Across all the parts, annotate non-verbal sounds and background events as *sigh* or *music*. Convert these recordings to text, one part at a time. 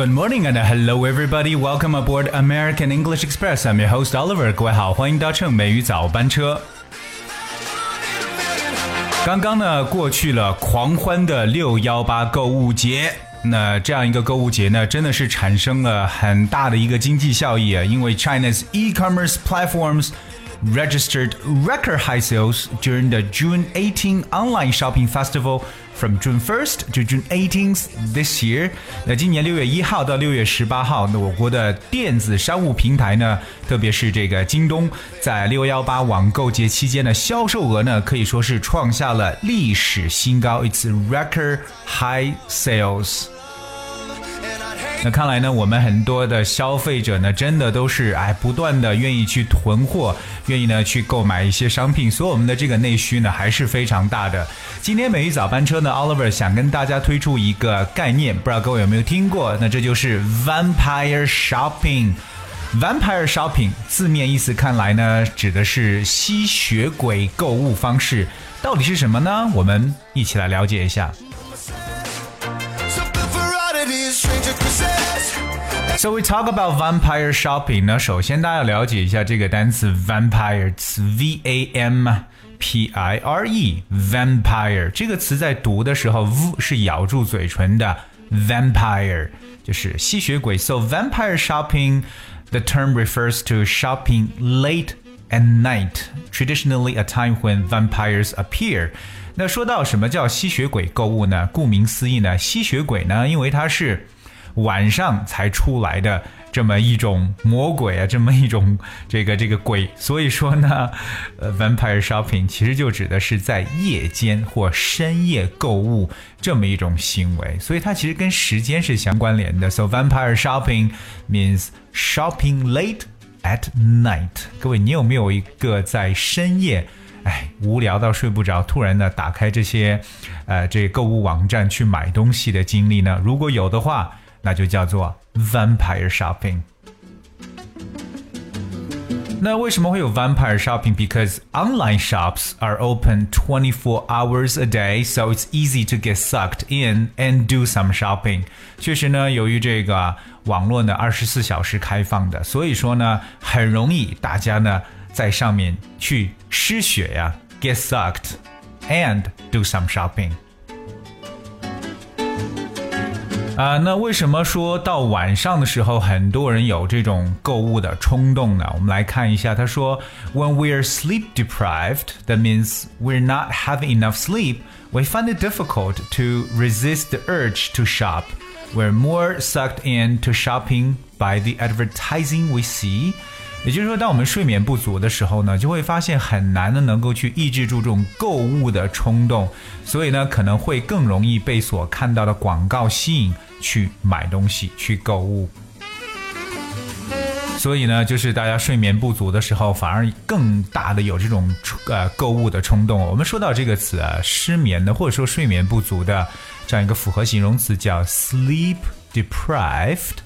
Good morning and hello everybody. Welcome aboard American English Express. I'm your host Oliver. 各位好，欢迎搭乘美语早班车。刚刚呢，过去了狂欢的六幺八购物节。那这样一个购物节呢，真的是产生了很大的一个经济效益啊，因为 China's e-commerce platforms registered record high sales during the June 18 online shopping festival from June 1st to June 18th this year。那今年六月一号到六月十八号，那我国的电子商务平台呢，特别是这个京东，在六幺八网购节期间的销售额呢，可以说是创下了历史新高，It's record high sales。 那看来呢，我们很多的消费者呢，真的都是哎，不断的愿意去囤货，愿意呢去购买一些商品，所以我们的这个内需呢还是非常大的。今天美语早班车呢，Oliver 想跟大家推出一个概念，不知道各位有没有听过？那这就是 Vampire Shopping。Vampire Shopping 字面意思看来呢，指的是吸血鬼购物方式，到底是什么呢？我们一起来了解一下。So we talk about vampire shopping 呢，首先大家要了解一下这个单词 vampire，v a m p i r e，vampire 这个词在读的时候，v 是咬住嘴唇的，vampire 就是吸血鬼。So vampire shopping, the term refers to shopping late at night, traditionally a time when vampires appear. 那说到什么叫吸血鬼购物呢？顾名思义呢，吸血鬼呢，因为它是晚上才出来的这么一种魔鬼啊，这么一种这个这个鬼，所以说呢，呃，vampire shopping 其实就指的是在夜间或深夜购物这么一种行为，所以它其实跟时间是相关联的。So vampire shopping means shopping late At night。各位，你有没有一个在深夜，哎，无聊到睡不着，突然呢打开这些，呃，这购物网站去买东西的经历呢？如果有的话，那就叫做 vampire shopping。那为什么会有 vampire shopping? Because online shops are open 24 hours a day, so it's easy to get sucked in and do some shopping. 确实呢，由于这个网络呢二十四小时开放的，所以说呢很容易大家呢在上面去失血呀，get sucked and do some shopping。 啊，那为什么说到晚上的时候，很多人有这种购物的冲动呢？我们来看一下，他说，When we are sleep deprived, that means we're not having enough sleep. We find it difficult to resist the urge to shop. We're more sucked into shopping by the advertising we see. 也就是说，当我们睡眠不足的时候呢，就会发现很难的能够去抑制住这种购物的冲动，所以呢，可能会更容易被所看到的广告吸引。去买东西，去购物。所以呢，就是大家睡眠不足的时候，反而更大的有这种呃购物的冲动。我们说到这个词啊，失眠的或者说睡眠不足的这样一个复合形容词叫 sleep deprived。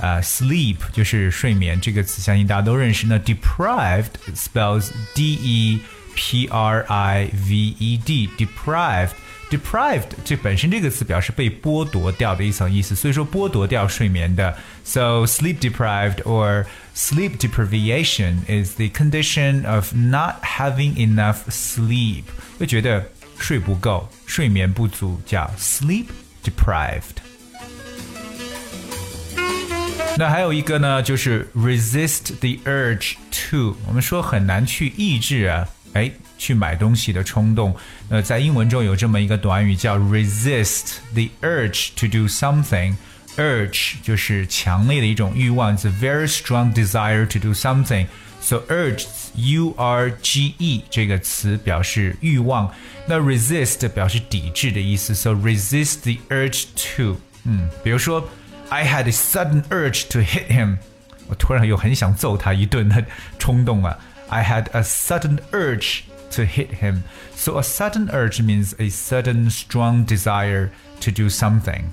呃，sleep 就是睡眠这个词，相信大家都认识。那 deprived spells d e p r i v e d，deprived。deprived 这本身这个词表示被剥夺掉的一层意思，所以说剥夺掉睡眠的。So sleep deprived or sleep deprivation is the condition of not having enough sleep，会觉得睡不够，睡眠不足，叫 sleep deprived。 *laughs* 那还有一个呢，就是 resist the urge to，我们说很难去抑制啊，哎。去买东西的冲动。呃，在英文中有这么一个短语叫 resist the urge to do something。urge 就是强烈的一种欲望，it's a very strong desire to do something。So urge U R G E 这个词表示欲望，那 resist 表示抵制的意思。So resist the urge to，嗯，比如说 I had a sudden urge to hit him，我突然有很想揍他一顿的冲动啊。I had a sudden urge to hit him. So a sudden urge means a sudden strong desire to do something.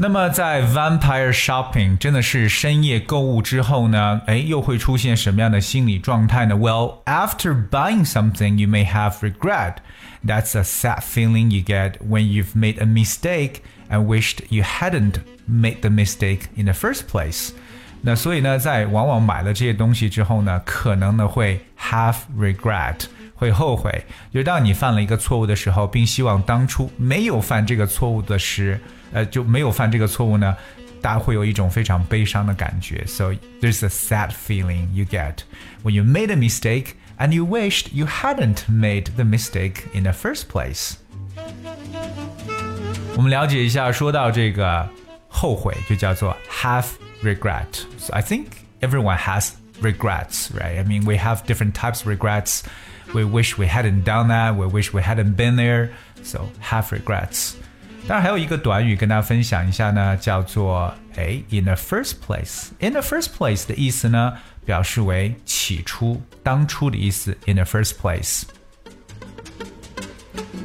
那么在 vampire shopping 真的是深夜购物之后呢，哎，又会出现什么样的心理状态呢？Well, after buying something, you may have regret. That's a sad feeling you get when you've made a mistake and wished you hadn't made the mistake in the first place. 那所以呢，在往往买了这些东西之后呢，可能呢会 have regret，会后悔。就当你犯了一个错误的时候，并希望当初没有犯这个错误的时， 呃，就没有犯这个错误呢，大家会有一种非常悲伤的感觉。So there's a sad feeling you get when you made a mistake and you wished you hadn't made the mistake in the first place. 我们了解一下，说到这个后悔，就叫做 have regret. So I think everyone has regrets, right? I mean, we have different types of regrets. We wish we hadn't done that. We wish we hadn't been there. So have regrets. 当然还有一个短语跟大家分享一下呢，叫做哎，in the first place。in the first place 的意思呢，表示为起初、当初的意思。in the first place。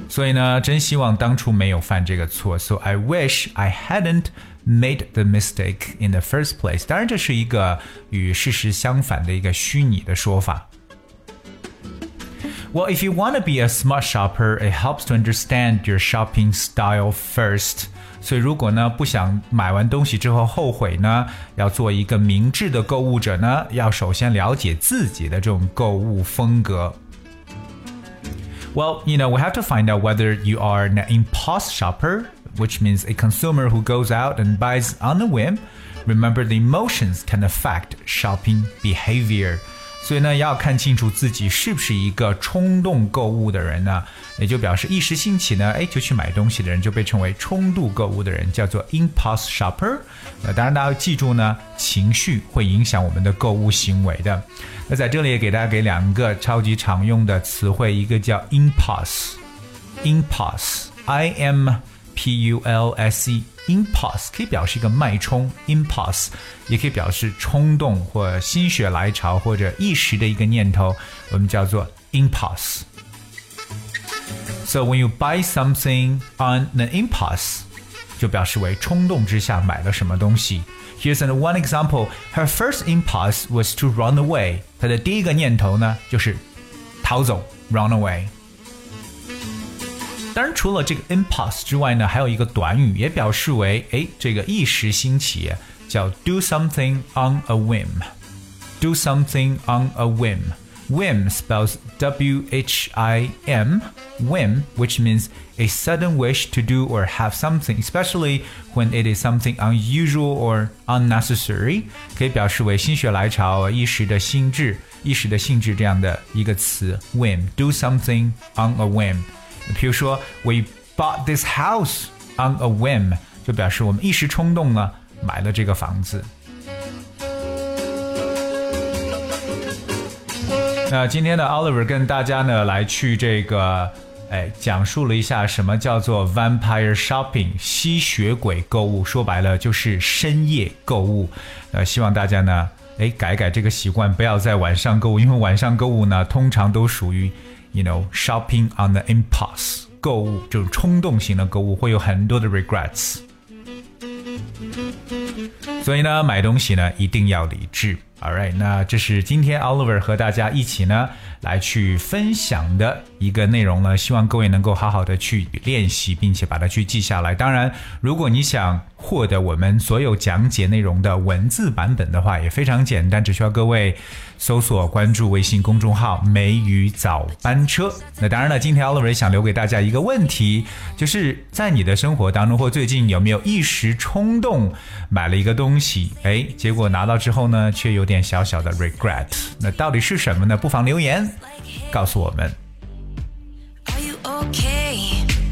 所以呢，真希望当初没有犯这个错。So I wish I hadn't made the mistake in the first place。当然，这是一个与事实相反的一个虚拟的说法。 Well, if you want to be a smart shopper, it helps to understand your shopping style first. 所以，如果呢不想买完东西之后后悔呢，要做一个明智的购物者呢，要首先了解自己的这种购物风格。Well, you know, we have to find out whether you are an impulse shopper, which means a consumer who goes out and buys on a whim. Remember, the emotions can affect shopping behavior. 所以呢，要看清楚自己是不是一个冲动购物的人呢，也就表示一时兴起呢，哎，就去买东西的人就被称为冲动购物的人，叫做 impulse shopper。那当然大家要记住呢，情绪会影响我们的购物行为的。那在这里也给大家给两个超级常用的词汇，一个叫 impulse，impulse，i am p u l s e。impulse 可以表示一个脉冲，impulse 也可以表示冲动或心血来潮或者一时的一个念头，我们叫做 impulse。So when you buy something on an impulse，就表示为冲动之下买了什么东西。Here's an one example. Her first impulse was to run away. 她的第一个念头呢，就是逃走，run away。 当然，除了这个 impulse 之外呢，还有一个短语也表示为哎，这个一时兴起，叫 do something on a whim。do something on a whim。Whim spells W H I M, whim, which means a sudden wish to do or have something, especially when it is something unusual or unnecessary，可以表示为心血来潮、一时的兴致、一时的兴致这样的一个词。Whim, do something on a whim。 比如说，We bought this house on a whim，就表示我们一时冲动呢买了这个房子。那今天的 Oliver 跟大家呢来去这个，哎，讲述了一下什么叫做 vampire shopping 吸血鬼购物，说白了就是深夜购物。呃，希望大家呢，哎，改改这个习惯，不要在晚上购物，因为晚上购物呢，通常都属于。You know shopping on the impulse 购物这种冲动型的购物会有很多的 regrets，所以呢，买东西呢一定要理智。All right，那这是今天 Oliver 和大家一起呢来去分享的一个内容呢，希望各位能够好好的去练习，并且把它去记下来。当然，如果你想获得我们所有讲解内容的文字版本的话，也非常简单，只需要各位搜索关注微信公众号“梅雨早班车”。那当然了，今天 Oliver 想留给大家一个问题，就是在你的生活当中或最近有没有一时冲动买了一个东西，哎，结果拿到之后呢，却有点小小的 regret，那到底是什么呢？不妨留言告诉我们。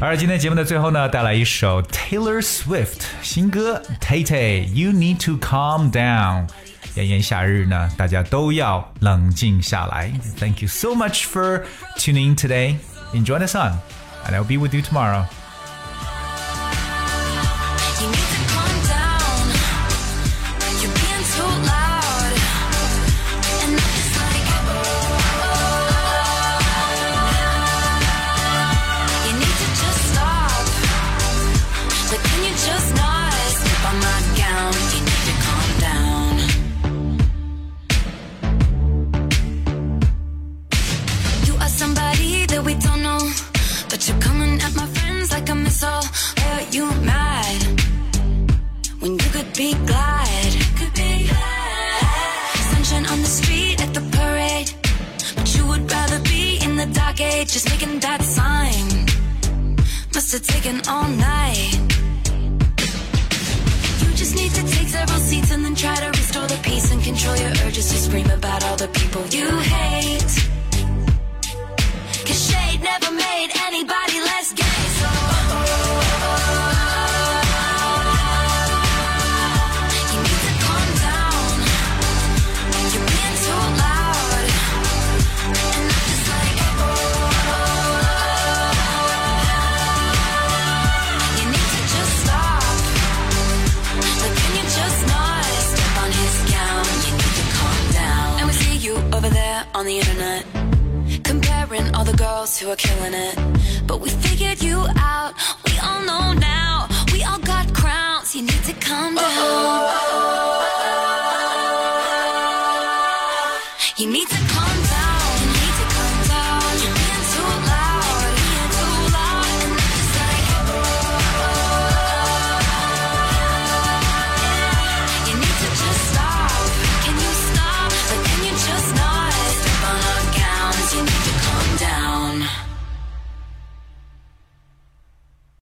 而今天节目的最后呢，带来一首 Taylor Swift 新歌《Tay Tay You Need to Calm Down》。炎炎夏日呢，大家都要冷静下来。Thank you so much for tuning in today. Enjoy the sun, and I'll be with you tomorrow. Must have taken all night. You just need to take several seats and then try to restore the peace and control your urges to scream about all the people who are killing it. But we figured you out. We all know now. We all got crowns. You need to calm down. You need to